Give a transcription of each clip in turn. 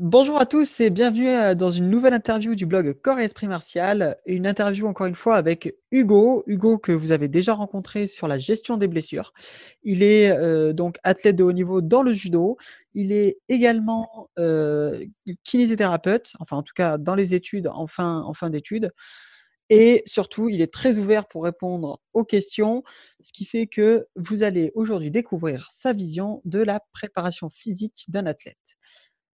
Bonjour à tous et bienvenue euh, dans une nouvelle interview du blog Corps et Esprit Martial. Une interview encore une fois avec Hugo. Hugo que vous avez déjà rencontré sur la gestion des blessures. Il est euh, donc athlète de haut niveau dans le judo. Il est également euh, kinésithérapeute, enfin en tout cas dans les études, en fin, en fin d'études. Et surtout, il est très ouvert pour répondre aux questions, ce qui fait que vous allez aujourd'hui découvrir sa vision de la préparation physique d'un athlète.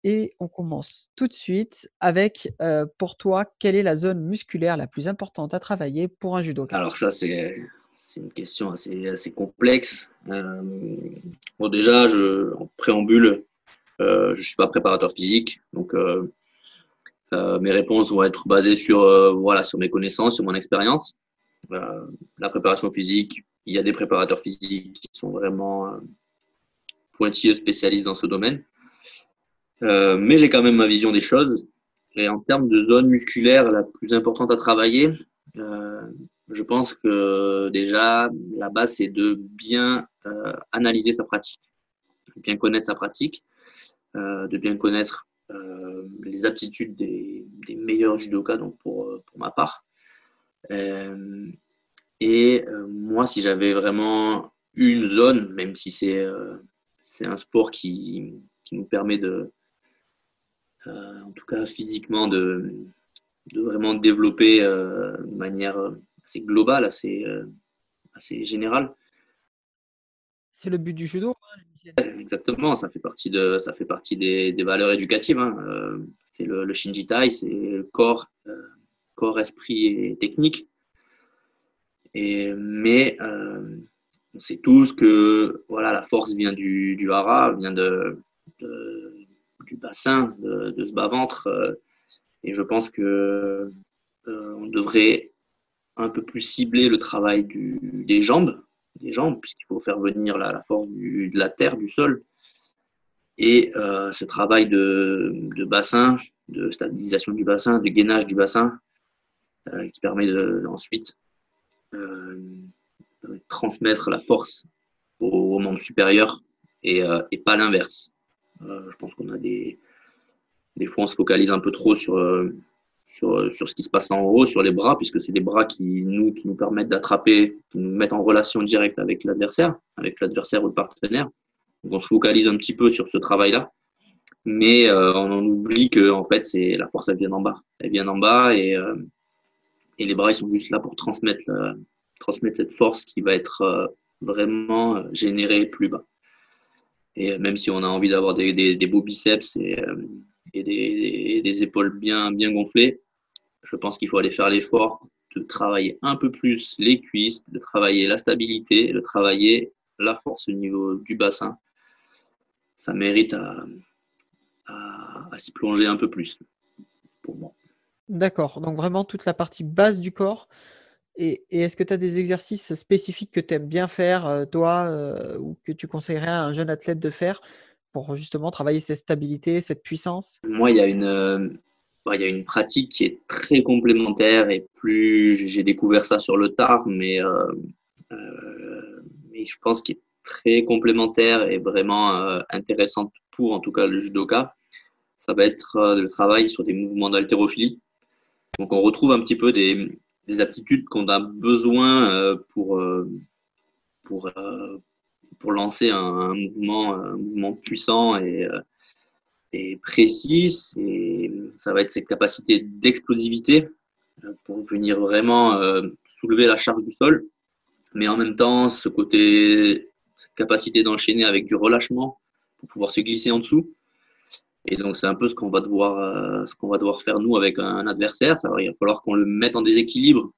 Et on commence tout de suite avec, pour toi, quelle est la zone musculaire la plus importante à travailler pour un judoka? Alors ça, c'est une question assez, assez complexe. Bon, déjà, je, en préambule, je ne suis pas préparateur physique, donc mes réponses vont être basées sur, voilà, sur mes connaissances, sur mon expérience. la préparation physique, il y a des préparateurs physiques qui sont vraiment pointilleux, spécialistes dans ce domaine. Euh, mais j'ai quand même ma vision des choses. Et en termes de zone musculaire la plus importante à travailler, euh, je pense que déjà, la base, c'est de bien euh, analyser sa pratique, de bien connaître sa pratique, de bien connaître les aptitudes des, des, meilleurs judokas, donc pour, pour ma part. et moi, si j'avais vraiment une zone, même si c'est c'est un sport qui, qui nous permet de, euh, en tout cas physiquement, de, de vraiment développer euh, de manière assez globale, assez, euh, assez générale. C'est le but du judo. Hein, Exactement, ça fait partie, de, ça fait partie des, des valeurs éducatives. Hein. c'est le, le Shinjitai, c'est corps, corps, esprit et technique. Et, mais on sait tous que voilà, la force vient du, du hara, vient de, du bassin, de, ce bas-ventre. Euh, et je pense que euh, on devrait un peu plus cibler le travail des jambes, des jambes, puisqu'il faut faire venir la, force de la terre, du sol. Et euh, ce travail de, bassin, de stabilisation du bassin, de gainage du bassin, qui permet de, ensuite transmettre la force au, monde supérieur et pas l'inverse. Euh, je pense qu'on a des. Des fois, on se focalise un peu trop sur, euh, sur, euh, sur ce qui se passe en haut, sur les bras, puisque c'est des bras qui nous, qui nous permettent d'attraper, qui nous mettent en relation directe avec l'adversaire, avec l'adversaire ou le partenaire. Donc, on se focalise un petit peu sur ce travail-là. Mais on en oublie que en fait, c'est la force, elle vient d'en bas. Elle vient d'en bas et, et les bras, ils sont juste là pour transmettre, transmettre cette force qui va être vraiment générée plus bas. Et même si on a envie d'avoir des, beaux biceps et, euh, des, épaules bien, gonflées, je pense qu'il faut aller faire l'effort de travailler un peu plus les cuisses, de travailler la stabilité, de travailler la force au niveau du bassin. Ça mérite à, à s'y plonger un peu plus, pour moi. D'accord, donc vraiment toute la partie basse du corps et, est-ce que tu as des exercices spécifiques que tu aimes bien faire, euh, toi, euh, ou que tu conseillerais à un jeune athlète de faire pour justement travailler cette stabilité, cette puissance? Moi, il y a une, euh, bah, y a une pratique qui est très complémentaire et plus j'ai découvert ça sur le tard, mais, mais je pense qu'il est très complémentaire et vraiment intéressante pour en tout cas le judoka. Ça va être le travail sur des mouvements d'haltérophilie. Donc on retrouve un petit peu des, des aptitudes qu'on a besoin euh, pour, euh, euh, pour lancer un, mouvement, mouvement puissant et, et précis. Et ça va être cette capacité d'explosivité pour venir vraiment soulever la charge du sol, mais en même temps, ce côté, cette capacité d'enchaîner avec du relâchement pour pouvoir se glisser en dessous. Et donc, c'est un peu ce qu'on va devoir, euh, ce qu'on va devoir faire nous avec un, adversaire. Il va falloir qu'on le mette en déséquilibre.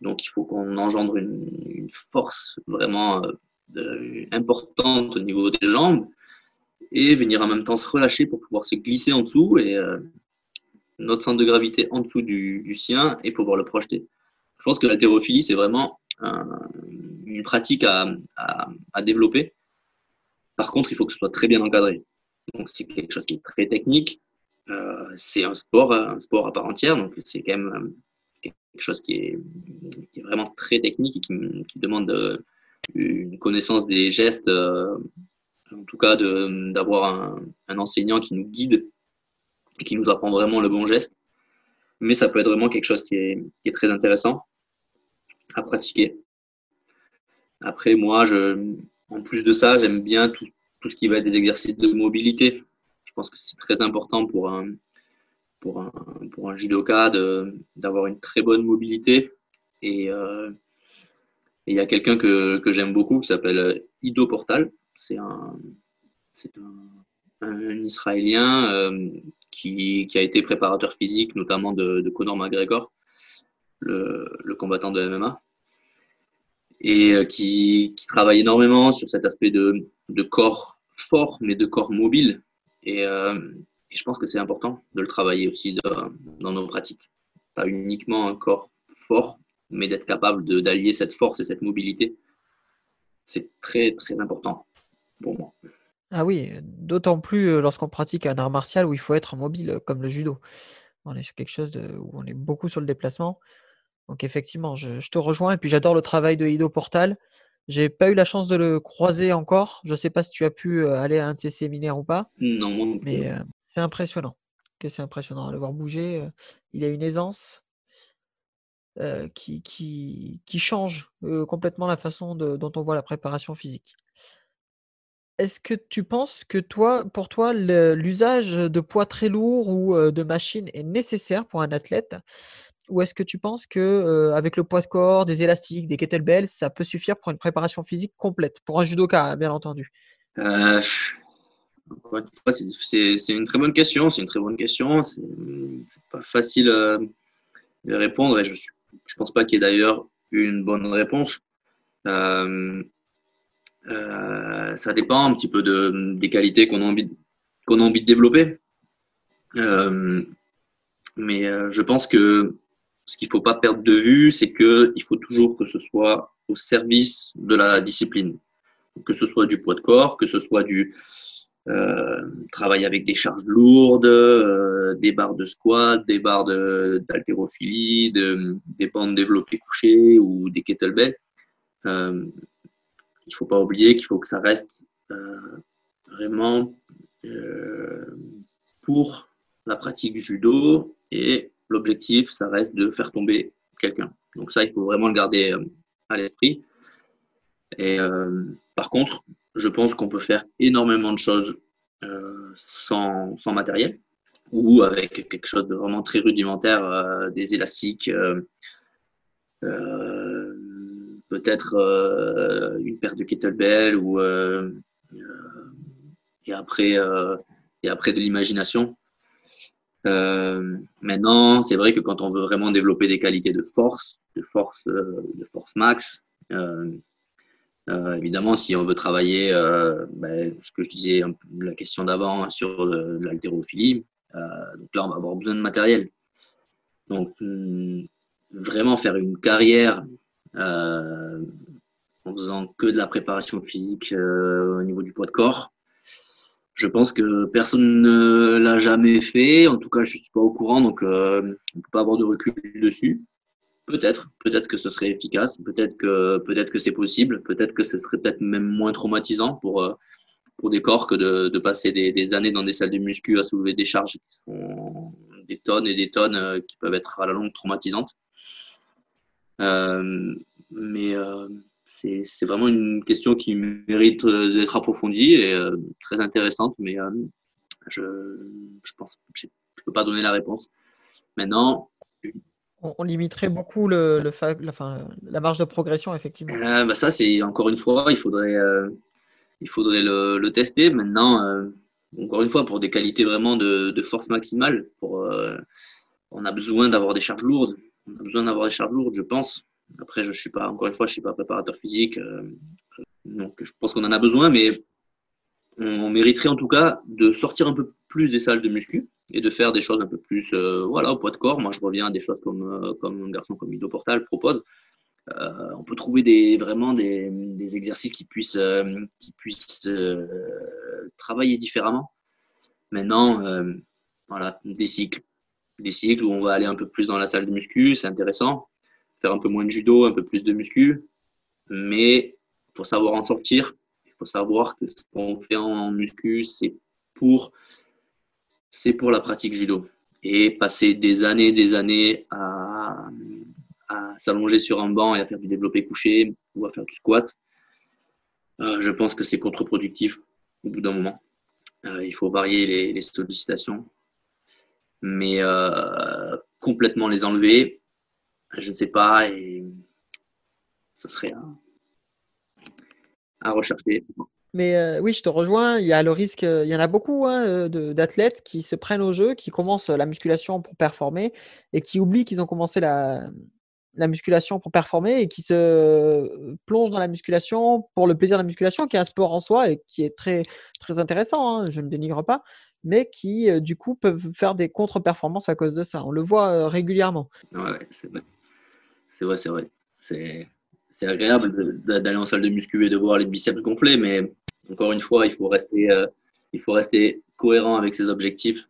Donc, il faut qu'on engendre une, force vraiment euh, importante au niveau des jambes et venir en même temps se relâcher pour pouvoir se glisser en dessous et euh, notre centre de gravité en dessous du, sien et pouvoir le projeter. Je pense que l'haltérophilie, c'est vraiment une pratique à développer. Par contre, il faut que ce soit très bien encadré. Donc c'est quelque chose qui est très technique. Euh, c'est un sport, un sport à part entière, donc c'est quand même euh, quelque chose qui est, vraiment très technique et qui, demande euh, une connaissance des gestes, en tout cas d'avoir un, enseignant qui nous guide et qui nous apprend vraiment le bon geste. Mais ça peut être vraiment quelque chose qui est, très intéressant à pratiquer. Après, moi, en plus de ça, j'aime bien tout, tout, ce qui va être des exercices de mobilité. Je pense que c'est très important pour un, pour un, judoka d'avoir une très bonne mobilité. Et euh, il y a quelqu'un que, j'aime beaucoup qui s'appelle Ido Portal. C'est un, Israélien euh, qui, a été préparateur physique, notamment de, Conor McGregor, le combattant de MMA et euh, qui, travaille énormément sur cet aspect de, corps fort, mais de corps mobile. Et, euh, et je pense que c'est important de le travailler aussi dans nos pratiques. Pas uniquement un corps fort, mais d'être capable d'allier cette force et cette mobilité. C'est très, très important pour moi. Ah oui, d'autant plus euh, lorsqu'on pratique un art martial où il faut être mobile, comme le judo. On est sur quelque chose où on est beaucoup sur le déplacement. Donc effectivement, je, je te rejoins et puis j'adore le travail de Ido Portal. J'ai pas eu la chance de le croiser encore. Je ne sais pas si tu as pu aller à un de ses séminaires ou pas. Non, mais euh, c'est impressionnant. Que c'est impressionnant à le voir bouger. il a une aisance euh, qui, qui, qui, change euh, complètement la façon de, dont on voit la préparation physique. Est-ce que tu penses que toi, pour toi, l'usage de poids très lourds ou de machines est nécessaire pour un athlète? Ou est-ce que tu penses que avec le poids de corps, des élastiques, des kettlebells, ça peut suffire pour une préparation physique complète Pour un judoka, bien entendu? C'est une très bonne question. C'est une très bonne question. C'est pas facile de répondre et je ne pense pas qu'il y ait d'ailleurs une bonne réponse. Ça dépend un petit peu de, des qualités qu'on a envie, qu'on a envie de développer. mais je pense que ce qu'il ne faut pas perdre de vue, c'est qu'il faut toujours que ce soit au service de la discipline. Que ce soit du poids de corps, que ce soit du euh, travail avec des charges lourdes, euh, des barres de squat, des barres d'haltérophilie, de, des bandes développées couchées ou des kettlebells. Euh, il ne faut pas oublier qu'il faut que ça reste vraiment pour la pratique du judo et l'objectif, ça reste de faire tomber quelqu'un. Donc ça, il faut vraiment le garder euh, à l'esprit. Et euh, par contre, je pense qu'on peut faire énormément de choses euh, sans, matériel ou avec quelque chose de vraiment très rudimentaire, des élastiques, peut-être une paire de kettlebell ou et après et après de l'imagination. Euh, maintenant, c'est vrai que quand on veut vraiment développer des qualités de force, de force, euh, de force max, euh, évidemment, si on veut travailler, ben, ce que je disais, la question d'avant sur l'haltérophilie, là, on va avoir besoin de matériel. Donc, hum, vraiment faire une carrière en faisant que de la préparation physique au niveau du poids de corps, je pense que personne ne l'a jamais fait. En tout cas, je ne suis pas au courant, donc euh, on ne peut pas avoir de recul dessus. Peut-être, peut-être que ce serait efficace, peut-être que peut-être que c'est possible, peut-être que ce serait peut-être même moins traumatisant pour euh, pour des corps que de, de passer des, des, années dans des salles de muscu à soulever des charges qui sont des tonnes et des tonnes euh, qui peuvent être à la longue traumatisantes. Euh, mais euh, c'est vraiment une question qui mérite euh, d'être approfondie et euh, très intéressante, mais euh, je, je pense je ne peux pas donner la réponse. Maintenant, on, on limiterait beaucoup le, le la, enfin, la, marge de progression, effectivement. Euh, bah ça, c'est encore une fois, il faudrait, il faudrait le, le tester. Maintenant, encore une fois, pour des qualités vraiment de, de force maximale, pour, on a besoin d'avoir des charges lourdes. On a besoin d'avoir des charges lourdes, je pense. Après, je suis pas, encore une fois, je suis pas préparateur physique, euh, donc je pense qu'on en a besoin, mais on, mériterait en tout cas de sortir un peu plus des salles de muscu et de faire des choses un peu plus, euh, voilà, au poids de corps. Moi, je reviens à des choses comme, euh, comme un garçon comme Ido Portal propose. Euh, on peut trouver des, vraiment des, des exercices qui puissent, qui puissent travailler différemment. Maintenant, voilà, des cycles, des cycles où on va aller un peu plus dans la salle de muscu, c'est intéressant faire un peu moins de judo, un peu plus de muscu. Mais il faut savoir en sortir. Il faut savoir que ce qu'on fait en muscu, c'est pour pour la pratique judo. Et passer des années, des années à, s'allonger sur un banc et à faire du développé couché ou à faire du squat, euh, je pense que c'est contre-productif au bout d'un moment. Euh, il faut varier les, sollicitations. Mais euh, complètement les enlever, je ne sais pas, et ça serait à rechercher. Mais euh, oui, je te rejoins. Il y a le risque, il y en a beaucoup hein, euh, d'athlètes qui se prennent au jeu, qui commencent la musculation pour performer et qui oublient qu'ils ont commencé la, musculation pour performer et qui se plongent dans la musculation pour le plaisir de la musculation, qui est un sport en soi et qui est très, très intéressant, hein, je ne dénigre pas, mais qui euh, du coup peuvent faire des contre-performances à cause de ça. On le voit régulièrement. Ouais, c'est vrai. C'est vrai, c'est vrai. C'est agréable d'aller en salle de muscu et de voir les biceps complets, mais encore une fois, il faut rester, euh, il faut rester cohérent avec ses objectifs.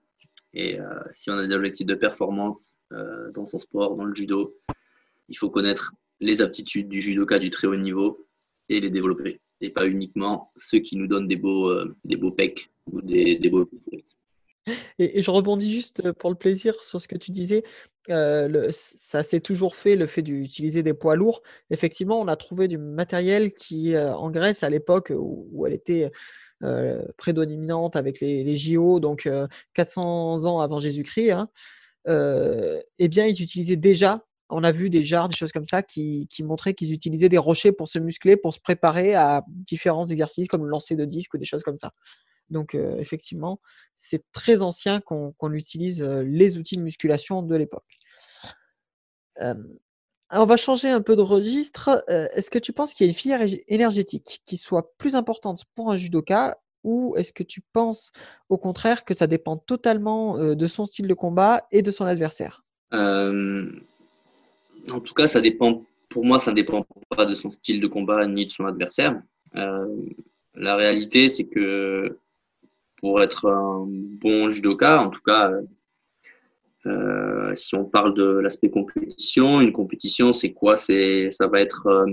Et euh, si on a des objectifs de performance euh, dans son sport, dans le judo, il faut connaître les aptitudes du judoka du très haut niveau et les développer. Et pas uniquement ceux qui nous donnent des beaux, des beaux pecs ou des, des beaux biceps. Et, je rebondis juste pour le plaisir sur ce que tu disais. ça s'est toujours fait, le fait d'utiliser des poids lourds. Effectivement, on a trouvé du matériel qui, en Grèce, à l'époque où, elle était prédominante avec les, JO, donc 400 ans avant Jésus-Christ, hein, eh bien, ils utilisaient déjà, on a vu des jarres, des choses comme ça, qui, montraient qu'ils utilisaient des rochers pour se muscler, pour se préparer à différents exercices comme le lancer de disque ou des choses comme ça. Donc effectivement, c'est très ancien qu'on utilise les outils de musculation de l'époque. on va changer un peu de registre. est-ce que tu penses qu'il y a une filière énergétique qui soit plus importante pour un judoka ou est-ce que tu penses au contraire que ça dépend totalement de son style de combat et de son adversaire? En tout cas, ça dépend. Pour moi, ça ne dépend pas de son style de combat ni de son adversaire. la réalité, c'est que pour être un bon judoka, en tout cas, euh, si on parle de l'aspect compétition, une compétition, c'est quoi? Ça va être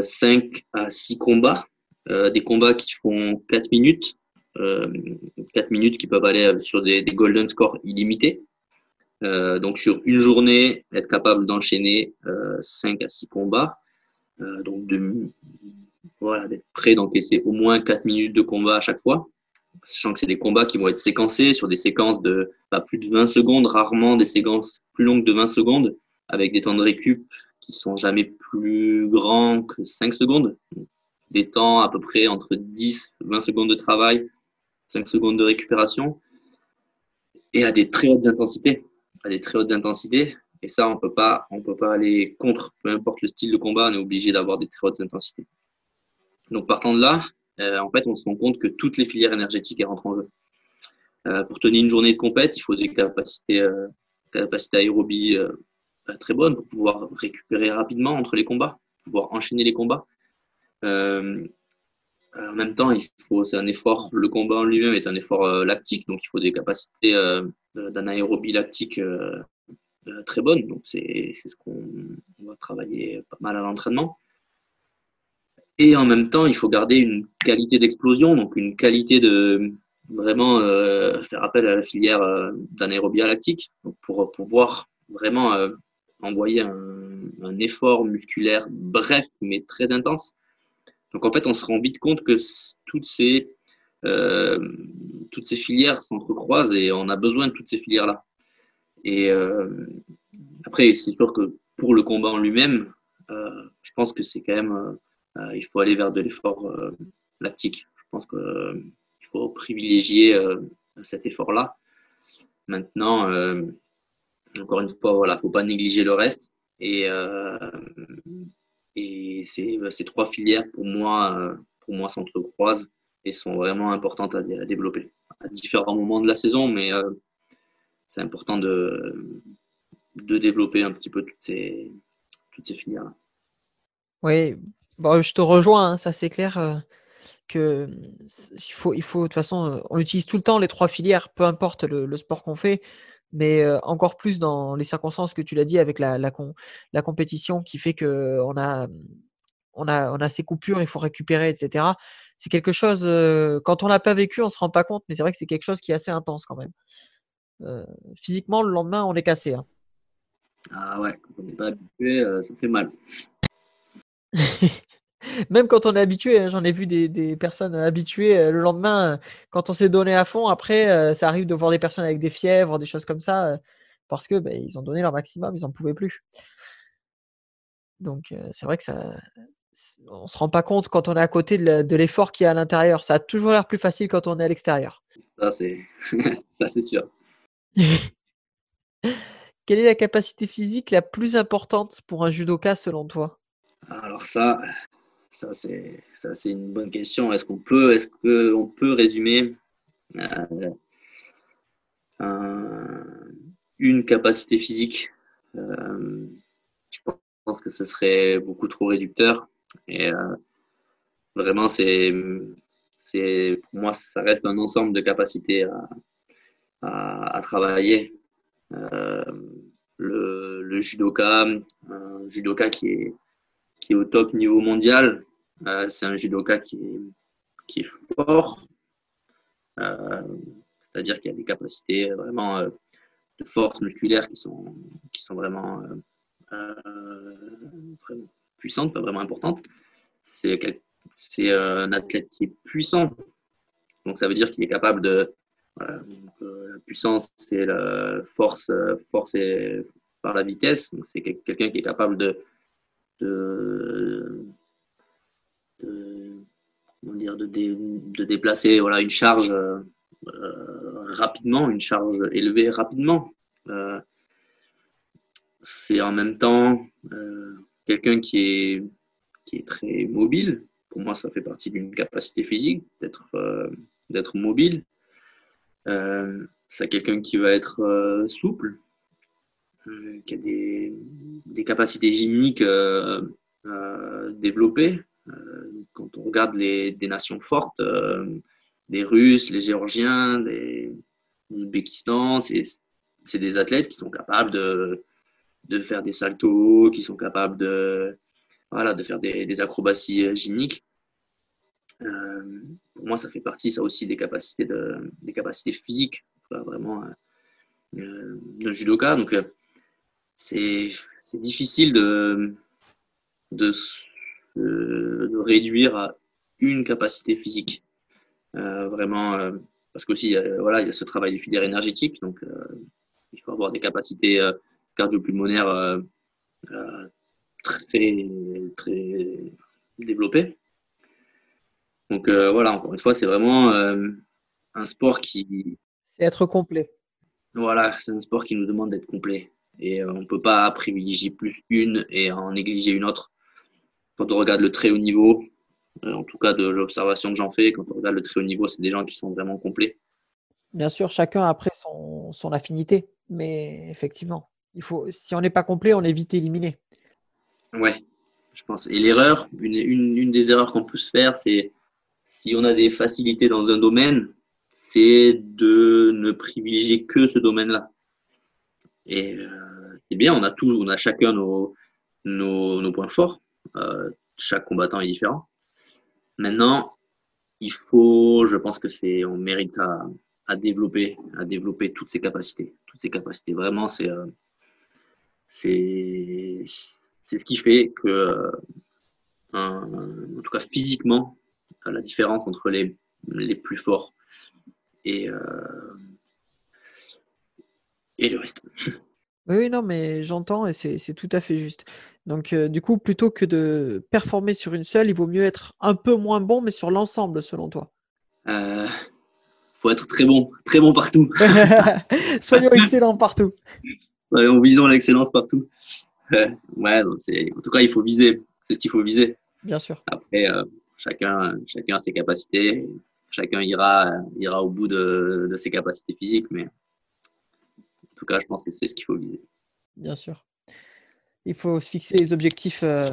5 euh, à 6 combats, euh, des combats qui font 4 minutes, 4 minutes qui peuvent aller sur des, golden scores illimités. donc sur une journée, être capable d'enchaîner 5 à 6 combats, donc voilà, d'être prêt d'encaisser au moins 4 minutes de combat à chaque fois sachant que c'est des combats qui vont être séquencés sur des séquences de pas plus de 20 secondes, rarement des séquences plus longues de 20 secondes, avec des temps de récup qui sont jamais plus grands que 5 secondes. Des temps à peu près entre 10 et 20 secondes de travail, 5 secondes de récupération, et à des très hautes intensités. À des très hautes intensités. Et ça, on peut pas, on peut pas aller contre. Peu importe le style de combat, on est obligé d'avoir des très hautes intensités. Donc partant de là, en fait, on se rend compte que toutes les filières énergétiques rentrent en jeu. Euh, pour tenir une journée de compète, il faut des capacités, euh, capacités aérobie très bonnes pour pouvoir récupérer rapidement entre les combats, pouvoir enchaîner les combats. en même temps, il faut, c'est un effort, le combat en lui-même est un effort lactique, donc il faut des capacités d'anaérobie lactique très bonnes. Donc c'est, c'est ce qu'on va travailler pas mal à l'entraînement. Et en même temps, il faut garder une qualité d'explosion, donc une qualité de vraiment euh, faire appel à la filière euh, lactique pour pouvoir vraiment euh, envoyer un, effort musculaire bref mais très intense. Donc en fait, on se rend vite compte que toutes ces, toutes ces filières s'entrecroisent et on a besoin de toutes ces filières-là. Et après, c'est sûr que pour le combat en lui-même, je pense que c'est quand même euh, il faut aller vers de l'effort euh, lactique. Je pense qu'il euh, faut privilégier cet effort-là. Maintenant, encore une fois, voilà, faut pas négliger le reste. Et, et ces, ces, trois filières, pour moi, pour moi s'entrecroisent et sont vraiment importantes à, développer à différents moments de la saison, mais c'est important de, de développer un petit peu toutes ces, toutes ces filières-là. Oui, Bon, je te rejoins, hein, ça c'est clair euh, que il faut, il faut de toute façon, euh, on utilise tout le temps les trois filières, peu importe le, sport qu'on fait, mais euh, encore plus dans les circonstances que tu l'as dit avec la, la, la compétition qui fait que on a, on a, on a ces coupures, il faut récupérer, etc. c'est quelque chose, quand on l'a pas vécu, on se rend pas compte, mais c'est vrai que c'est quelque chose qui est assez intense quand même. physiquement, le lendemain, on est cassé. Hein. Ah ouais, quand on n'est pas habitué, ça fait mal. Même quand on est habitué, hein, j'en ai vu des, personnes habituées le lendemain, quand on s'est donné à fond, après, ça arrive de voir des personnes avec des fièvres, des choses comme ça, parce que ben, ils ont donné leur maximum, ils n'en pouvaient plus. Donc c'est vrai que ça, on se rend pas compte quand on est à côté de l'effort qu'il y a à l'intérieur. Ça a toujours l'air plus facile quand on est à l'extérieur. Ça c'est, ça c'est sûr. Quelle est la capacité physique la plus importante pour un judoka selon toi? Alors ça, ça c'est, une bonne question. Est-ce qu'on peut, est-ce que on peut résumer euh, une capacité physique? Euh, Je pense que ce serait beaucoup trop réducteur. Et euh, vraiment, c'est, pour moi, ça reste un ensemble de capacités à, travailler. Le, le, judoka, un judoka qui est, qui est au top niveau mondial, euh, c'est un judoka qui est, fort, c'est-à-dire qu'il a des capacités vraiment de force musculaire qui sont, qui sont vraiment, vraiment puissante, vraiment importante. C'est euh, un athlète qui est puissant. Donc ça veut dire qu'il est capable de. Euh, la puissance, c'est la force, force et par la vitesse. C'est quelqu'un qui est capable de, dire, de, de, déplacer voilà, une charge euh, rapidement, une charge élevée rapidement. c'est en même temps quelqu'un qui est, qui est très mobile. Pour moi, ça fait partie d'une capacité physique d'être euh, d'être mobile. Euh, c'est quelqu'un qui va être euh, souple, euh, qui a des, des capacités gymniques développées. Quand on regarde les, des nations fortes, des Russes, les Géorgiens, des Ouzbékistan, c'est des athlètes qui sont capables de, de faire des saltos, qui sont capables de, voilà, de faire des, acrobaties euh, gymniques. Euh, pour moi, ça fait partie, ça aussi, des capacités, de, des capacités physiques, vraiment, euh, de judoka. Donc, c'est difficile de, de, de, réduire à une capacité physique. vraiment, parce qu'aussi, voilà, il y a ce travail de filière énergétique. Donc, il faut avoir des capacités cardio-pulmonaire euh, euh, très, très développé. Donc euh, voilà, encore une fois, c'est vraiment un sport qui. C'est être complet. Voilà, c'est un sport qui nous demande d'être complet. Et on ne peut pas privilégier plus une et en négliger une autre. Quand on regarde le très haut niveau, en tout cas de l'observation que j'en fais, quand on regarde le très haut niveau, c'est des gens qui sont vraiment complets. Bien sûr, chacun a après son, son affinité, mais effectivement faut, si on n'est pas complet, on est vite éliminé. Ouais, je pense. Et l'erreur, une, des erreurs qu'on peut se faire, c'est si on a des facilités dans un domaine, c'est de ne privilégier que ce domaine-là. Et euh, eh bien, on a tout, on a chacun nos, nos, points forts. Euh, chaque combattant est différent. Maintenant, il faut, je pense que c'est, on mérite à, développer, à développer toutes ces capacités, toutes ces capacités. Vraiment, c'est euh, c'est ce qui fait que, euh, en tout cas physiquement, la différence entre les, les plus forts et, et le reste. Oui, non, mais j'entends et c'est tout à fait juste. Donc, euh, du coup, plutôt que de performer sur une seule, il vaut mieux être un peu moins bon, mais sur l'ensemble, selon toi. Il faut être très bon, très bon partout. Soyons excellents partout en visant l'excellence partout. ouais, en tout cas, il faut viser. C'est ce qu'il faut viser. Bien sûr. Après, euh, chacun, chacun a ses capacités. Chacun ira, ira au bout de, ses capacités physiques. Mais en tout cas, je pense que c'est ce qu'il faut viser. Bien sûr. Il faut se fixer des objectifs euh,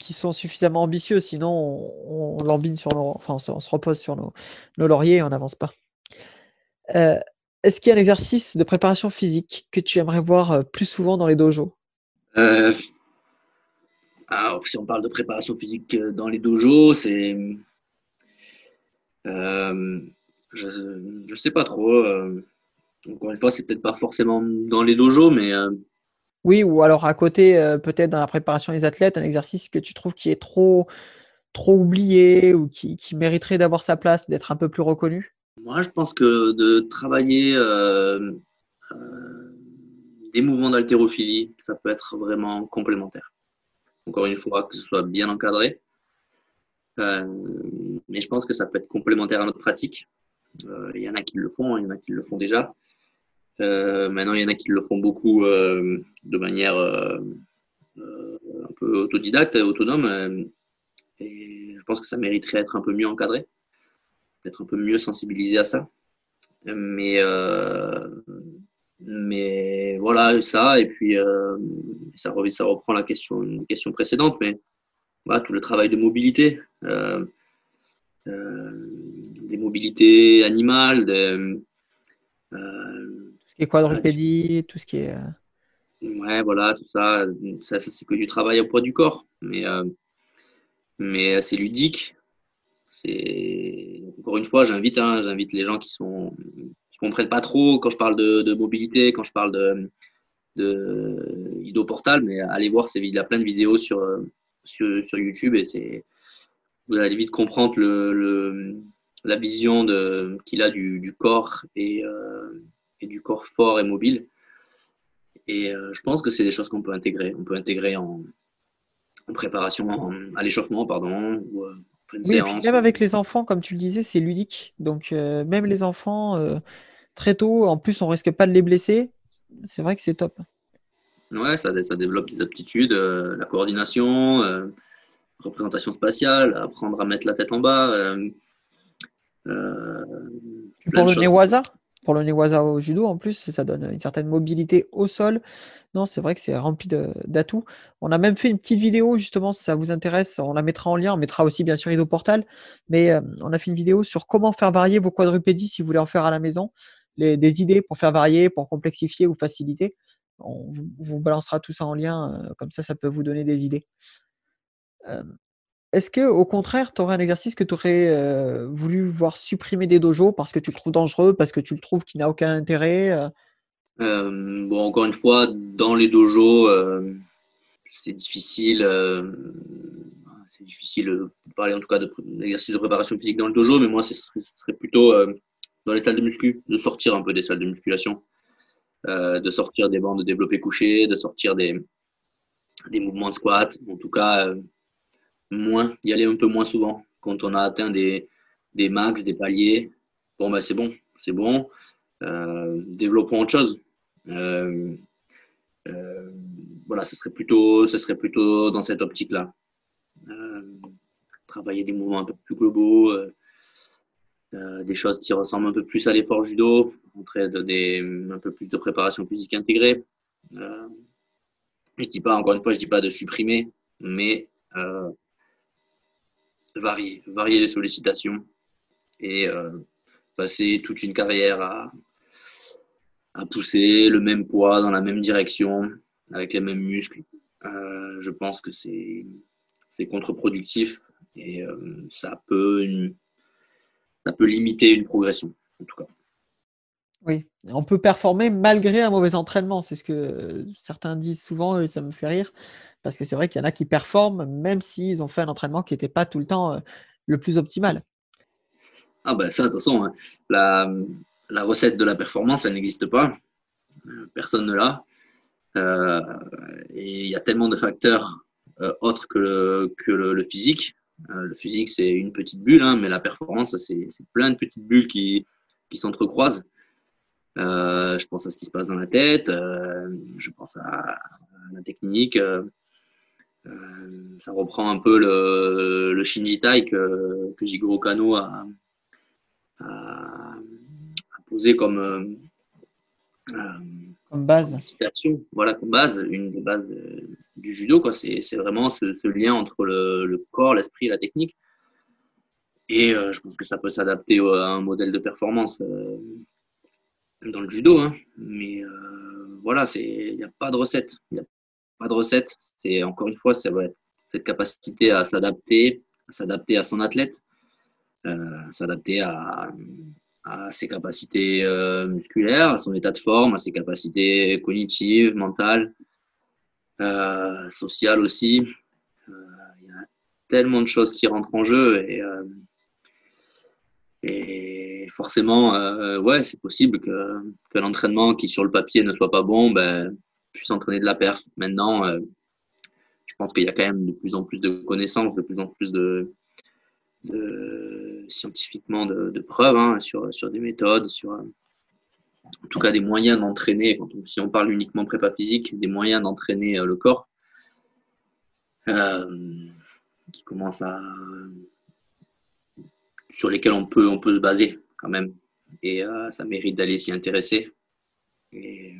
qui sont suffisamment ambitieux. Sinon, on, on sur nos, enfin, on se, repose sur nos, nos lauriers et on n'avance pas. Euh, est-ce qu'il y a un exercice de préparation physique que tu aimerais voir euh, plus souvent dans les dojos? Euh, alors, si on parle de préparation physique dans les dojos, c'est je ne sais pas trop. encore une fois, c'est peut-être pas forcément dans les dojos, mais oui, ou alors à côté, peut-être dans la préparation des athlètes, un exercice que tu trouves qui est trop, trop oublié ou qui, mériterait d'avoir sa place, d'être un peu plus reconnu? Moi, je pense que de travailler euh, euh, des mouvements d'haltérophilie, ça peut être vraiment complémentaire. Encore une fois, que ce soit bien encadré. Euh, mais je pense que ça peut être complémentaire à notre pratique. Il y en a qui le font, il y en a qui le font déjà. Maintenant, il y en a qui le font beaucoup de manière un peu autodidacte, autonome. Et je pense que ça mériterait d'être un peu mieux encadré, d'être un peu mieux sensibilisé à ça. Mais, euh, mais voilà, ça. Et puis, euh, ça, ça, reprend la question, une question précédente, mais voilà, tout le travail de mobilité, euh, des mobilités animales, des, est quadrupédie, tout ce qui est. Ouais, voilà, tout ça, ça, ça c'est que du travail au poids du corps. Mais mais c'est ludique. C'est encore une fois, j'invite, hein, j'invite les gens qui sont qui comprennent pas trop quand je parle de, mobilité, quand je parle de, de Ido Portal, mais allez voir ces il y a plein de vidéos sur sur, sur YouTube et c'est vous allez vite comprendre le, la vision qu'il a du, du corps et, euh, et, du corps fort et mobile. Et euh, je pense que c'est des choses qu'on peut intégrer. On peut intégrer en, préparation à l'échauffement, pardon, ou euh, Même avec les enfants, comme tu le disais, c'est ludique. Donc euh, même les enfants, euh, très tôt, en plus, on risque pas de les blesser. C'est vrai que c'est top. Ouais, ça, ça développe des aptitudes, la coordination, représentation spatiale, apprendre à mettre la tête en bas. pour le Newaza Pour le Newaza au judo, en plus, ça donne une certaine mobilité au sol. Non, c'est vrai que c'est rempli d'atouts. On a même fait une petite vidéo, justement, si ça vous intéresse, on la mettra en lien. On mettra aussi, bien sûr, Ido Portal. Mais euh, on a fait une vidéo sur comment faire varier vos quadrupédies si vous voulez en faire à la maison. des idées pour faire varier, pour complexifier ou faciliter. On vous balancera tout ça en lien. Euh, comme ça, ça peut vous donner des idées. Euh, est-ce que, au contraire, tu aurais un exercice que tu aurais voulu voir supprimer des dojos parce que tu le trouves dangereux, parce que tu le trouves qui n'a aucun intérêt euh, bon, encore une fois, dans les dojos, euh, c'est difficile. Euh, c'est difficile de parler en tout cas d'exercice de, préparation physique dans le dojo, mais moi, ce serait, plutôt dans les salles de muscu, de sortir un peu des salles de musculation, de sortir des bandes de développé couché, de sortir des, des mouvements de squat, en tout cas, moins, y aller un peu moins souvent. Quand on a atteint des, des max, des paliers, bon, bah, c'est bon, c'est bon. développons autre chose. Euh, euh, voilà, ce serait plutôt, ce serait plutôt dans cette optique-là. Euh, travailler des mouvements un peu plus globaux, des choses qui ressemblent un peu plus à l'effort judo, rentrer des, un peu plus de préparation physique intégrée. je dis pas, encore une fois, je dis pas de supprimer, mais varier, les sollicitations et passer toute une carrière à, à pousser le même poids dans la même direction, avec les mêmes muscles. Euh, je pense que c'est contre-productif et euh, ça, peut ça peut limiter une progression, en tout cas. Oui, on peut performer malgré un mauvais entraînement. C'est ce que certains disent souvent et ça me fait rire. Parce que c'est vrai qu'il y en a qui performent même s'ils ont fait un entraînement qui n'était pas tout le temps euh, le plus optimal. Ah ben ça, de toute façon, hein, la, la recette de la performance, elle n'existe pas. Personne ne l'a. Euh, et il y a tellement de facteurs euh, autres que le, que le, physique. Euh, le physique, c'est une petite bulle, hein, mais la performance, c'est plein de petites bulles qui, qui s'entrecroisent. je pense à ce qui se passe dans la tête, je pense à, la technique. Ça reprend un peu le, le Shinji Tai que, que Jigoro Kano a, a, posé comme, euh, euh, comme base. voilà, comme base, une des bases du judo. C'est, vraiment ce, lien entre le, corps, l'esprit et la technique. Et euh, je pense que ça peut s'adapter à un modèle de performance dans le judo. Hein. Mais voilà, il n'y a pas de recette. Il n'y a pas de recette. C'est encore une fois, cette capacité à s'adapter, à s'adapter à son athlète, s'adapter à, ses capacités musculaires, à son état de forme, à ses capacités cognitives, mentales, sociales aussi. Il y a tellement de choses qui rentrent en jeu et, et forcément, ouais, c'est possible que, que l'entraînement qui sur le papier ne soit pas bon, ben, puisse entraîner de la perf. Maintenant, je pense qu'il y a quand même de plus en plus de connaissances, de plus en plus de, scientifiquement de, preuves hein, sur, sur, des méthodes, sur en tout cas des moyens d'entraîner, si on parle uniquement prépa physique, des moyens d'entraîner euh, le corps euh, qui commencent à sur lesquels on peut, on peut se baser quand même. Et euh, ça mérite d'aller s'y intéresser. Et,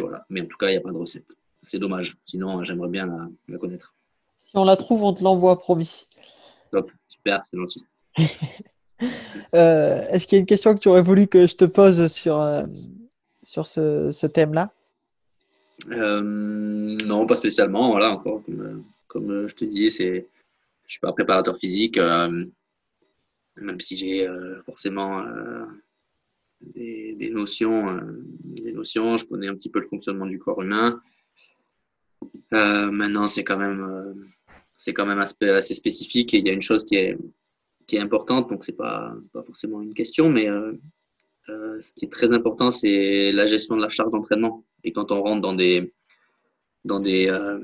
voilà. Mais en tout cas, il n'y a pas de recette. C'est dommage. Sinon, j'aimerais bien la connaître. Si on la trouve, on te l'envoie, promis. Top, super, c'est gentil. Euh, est-ce qu'il y a une question que tu aurais voulu que je te pose sur, euh, sur ce, thème-là? Euh, Non, pas spécialement. Voilà, encore, comme, je te dis, c'est, je ne suis pas préparateur physique, même si j'ai forcément des, notions, des notions, je connais un petit peu le fonctionnement du corps humain. maintenant, c'est quand même c'est quand même assez spécifique et il y a une chose qui est, qui est importante, donc c'est pas, pas forcément une question, mais euh, euh, ce qui est très important, c'est la gestion de la charge d'entraînement. Et quand on rentre dans des, dans des, euh,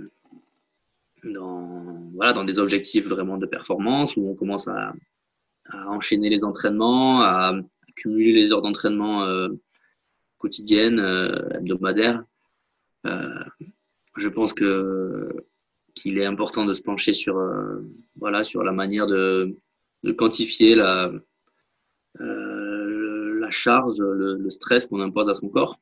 dans, voilà, dans des objectifs vraiment de performance, où on commence à, à enchaîner les entraînements, à cumuler les heures d'entraînement quotidiennes, hebdomadaires, je pense que qu'il est important de se pencher sur, euh, voilà, sur la manière de, de quantifier la, euh, la charge, le, stress qu'on impose à son corps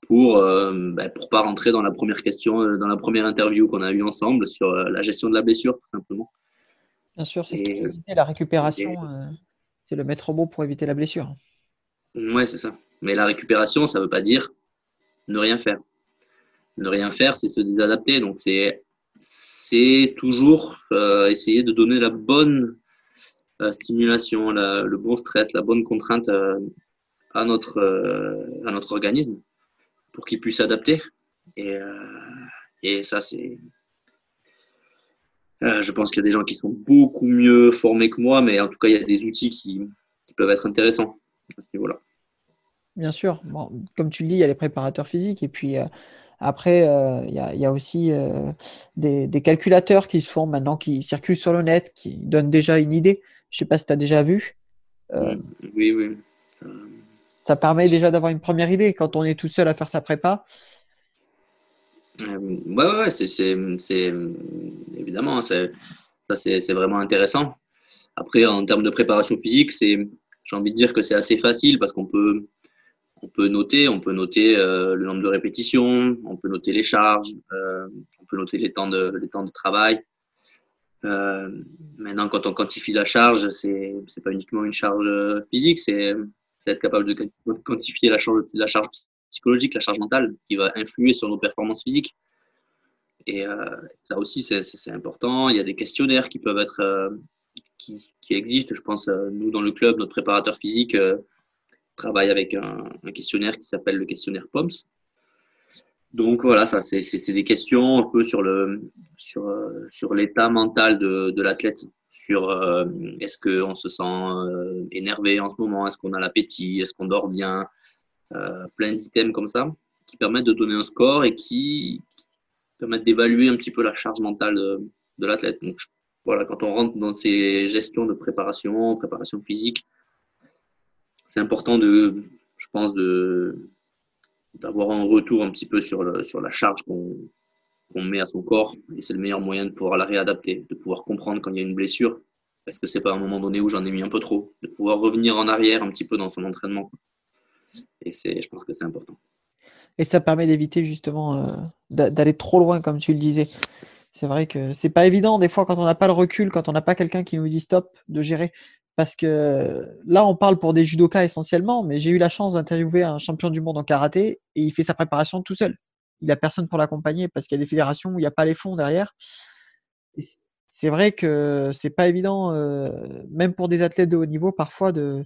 pour ne euh, ben, pour pas rentrer dans la première question, dans la première interview qu'on a eue ensemble sur la gestion de la blessure, tout simplement. Bien sûr, c'est ce qui éviter la récupération. Le maître mot pour éviter la blessure. Ouais, c'est ça. Mais la récupération, ça ne veut pas dire ne rien faire. Ne rien faire, c'est se désadapter. Donc, c'est c'est toujours euh, essayer de donner la bonne euh, stimulation, le bon stress, la bonne contrainte euh, à, notre, à notre organisme pour qu'il puisse s'adapter. Et, et ça, c'est. Je pense qu'il y a des gens qui sont beaucoup mieux formés que moi, mais en tout cas, il y a des outils qui, qui peuvent être intéressants à ce niveau-là. Bien sûr. Bon, comme tu le dis, il y a les préparateurs physiques et puis après, euh, il y, a aussi euh, des, calculateurs qui se font maintenant, qui circulent sur le net, qui donnent déjà une idée. Je ne sais pas si tu as déjà vu. Euh, oui, oui. Ça permet déjà d'avoir une première idée quand on est tout seul à faire sa prépa. Oui, ouais, c'est évidemment, ça c'est vraiment intéressant. Après, en termes de préparation physique, j'ai envie de dire que c'est assez facile parce qu'on peut, noter, on peut noter euh, le nombre de répétitions, on peut noter les charges, euh, on peut noter les temps de, les temps de travail. Euh, maintenant, quand on quantifie la charge, c'est n'est pas uniquement une charge physique, c'est être capable de quantifier la charge, la charge psychologique, la charge mentale qui va influer sur nos performances physiques. Et ça aussi, c'est important. Il y a des questionnaires qui peuvent être, qui, qui, existent. Je pense, nous, dans le club, notre préparateur physique, travaille avec un, questionnaire qui s'appelle le questionnaire POMS. Donc voilà, ça c'est des questions un peu sur le sur, l'état mental de, de l'athlète, sur euh, est-ce qu'on se sent euh, énervé en ce moment, est-ce qu'on a l'appétit, est-ce qu'on dort bien, euh, plein d'items comme ça qui permettent de donner un score et qui, permettent d'évaluer un petit peu la charge mentale de, l'athlète. Donc voilà, quand on rentre dans ces gestions de préparation, préparation physique, c'est important de, je pense, de d'avoir un retour un petit peu sur, sur la charge qu'on met à son corps. Et c'est le meilleur moyen de pouvoir la réadapter, de pouvoir comprendre quand il y a une blessure. Est-ce que c'est pas un moment donné où j'en ai mis un peu trop De pouvoir revenir en arrière un petit peu dans son entraînement. Et je pense que c'est important. Et ça permet d'éviter justement euh, d'aller trop loin, comme tu le disais. C'est vrai que c'est pas évident des fois quand on n'a pas le recul, quand on n'a pas quelqu'un qui nous dit stop, de gérer. Parce que là, on parle pour des judokas essentiellement, mais j'ai eu la chance d'interviewer un champion du monde en karaté et il fait sa préparation tout seul. Il n'a personne pour l'accompagner parce qu'il y a des fédérations où il n'y a pas les fonds derrière. c'est vrai que c'est pas évident, heu, même pour des athlètes de haut niveau parfois de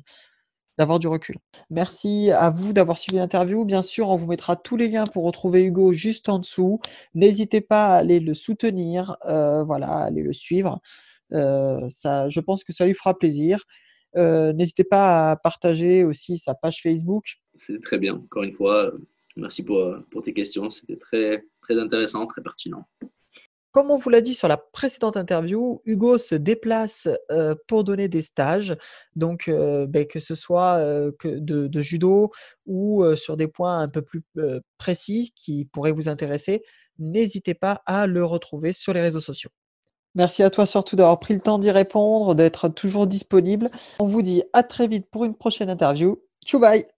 d'avoir du recul. Merci à vous d'avoir suivi l'interview. Bien sûr, on vous mettra tous les liens pour retrouver Hugo juste en dessous. N'hésitez pas à aller le soutenir, heu, voilà, aller le suivre. Heu, ça je pense que ça lui fera plaisir. Heu, n'hésitez pas à partager aussi sa page Facebook. C'est très bien. Encore une fois, merci pour, pour tes questions. C'était très, très intéressant, très pertinent. Comme on vous l'a dit sur la précédente interview, Hugo se déplace, heu, pour donner des stages, donc heu, beh, que ce soit, que de de judo ou sur des points un peu plus, précis qui pourraient vous intéresser, n'hésitez pas à le retrouver sur les réseaux sociaux. Merci à toi surtout d'avoir pris le temps d'y répondre, d'être toujours disponible. On vous dit à très vite pour une prochaine interview. Tchou bye!